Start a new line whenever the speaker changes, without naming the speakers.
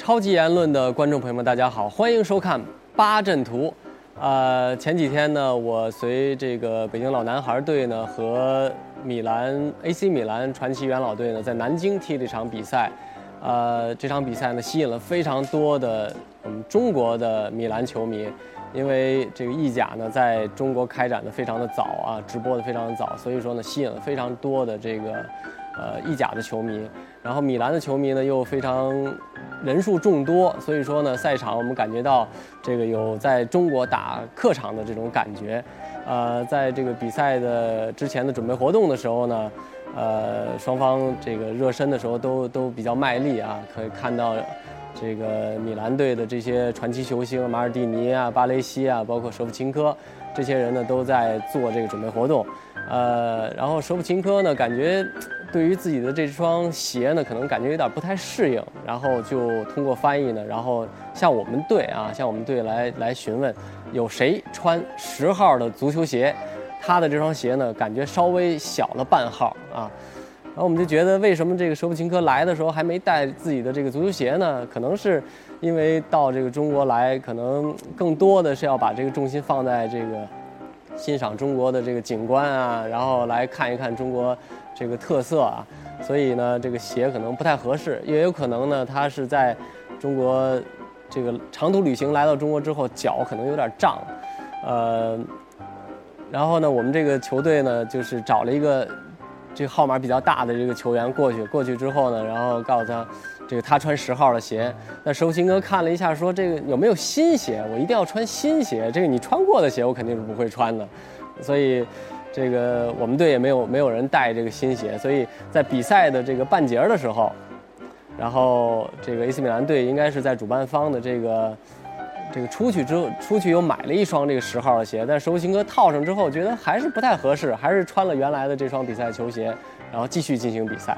超级言论的观众朋友们，大家好，欢迎收看八阵图。呃，前几天呢，我随这个北京老男孩队呢和米兰 AC 米兰传奇元老队呢在南京踢了一场比赛。呃，这场比赛呢吸引了非常多的我们中国的米兰球迷，因为这个意甲呢在中国开展的非常的早啊，直播的非常的早，所以说呢吸引了非常多的这个呃意甲的球迷。然后米兰的球迷呢又非常人数众多，所以说呢赛场我们感觉到这个有在中国打客场的这种感觉。呃，在这个比赛的之前的准备活动的时候呢。呃，双方这个热身的时候都都比较卖力啊，可以看到这个米兰队的这些传奇球星马尔蒂尼啊、巴雷西啊，包括舍甫琴科这些人呢，都在做这个准备活动。呃，然后舍甫琴科呢，感觉对于自己的这双鞋呢，可能感觉有点不太适应，然后就通过翻译呢，然后向我们队啊，向我们队来来询问，有谁穿十号的足球鞋。他的这双鞋呢，感觉稍微小了半号啊，然后我们就觉得，为什么这个舍甫琴科来的时候还没带自己的这个足球鞋呢？可能是因为到这个中国来，可能更多的是要把这个重心放在这个欣赏中国的这个景观啊，然后来看一看中国这个特色啊，所以呢，这个鞋可能不太合适，也有可能呢，他是在中国这个长途旅行来到中国之后，脚可能有点胀，呃。然后呢，我们这个球队呢，就是找了一个这个号码比较大的这个球员过去。过去之后呢，然后告诉他，这个他穿十号的鞋。那收心哥看了一下，说这个有没有新鞋？我一定要穿新鞋。这个你穿过的鞋，我肯定是不会穿的。所以，这个我们队也没有没有人带这个新鞋。所以在比赛的这个半截的时候，然后这个 AC 米兰队应该是在主办方的这个。这个出去之后，出去又买了一双这个十号的鞋，但是收琴哥套上之后，觉得还是不太合适，还是穿了原来的这双比赛球鞋，然后继续进行比赛。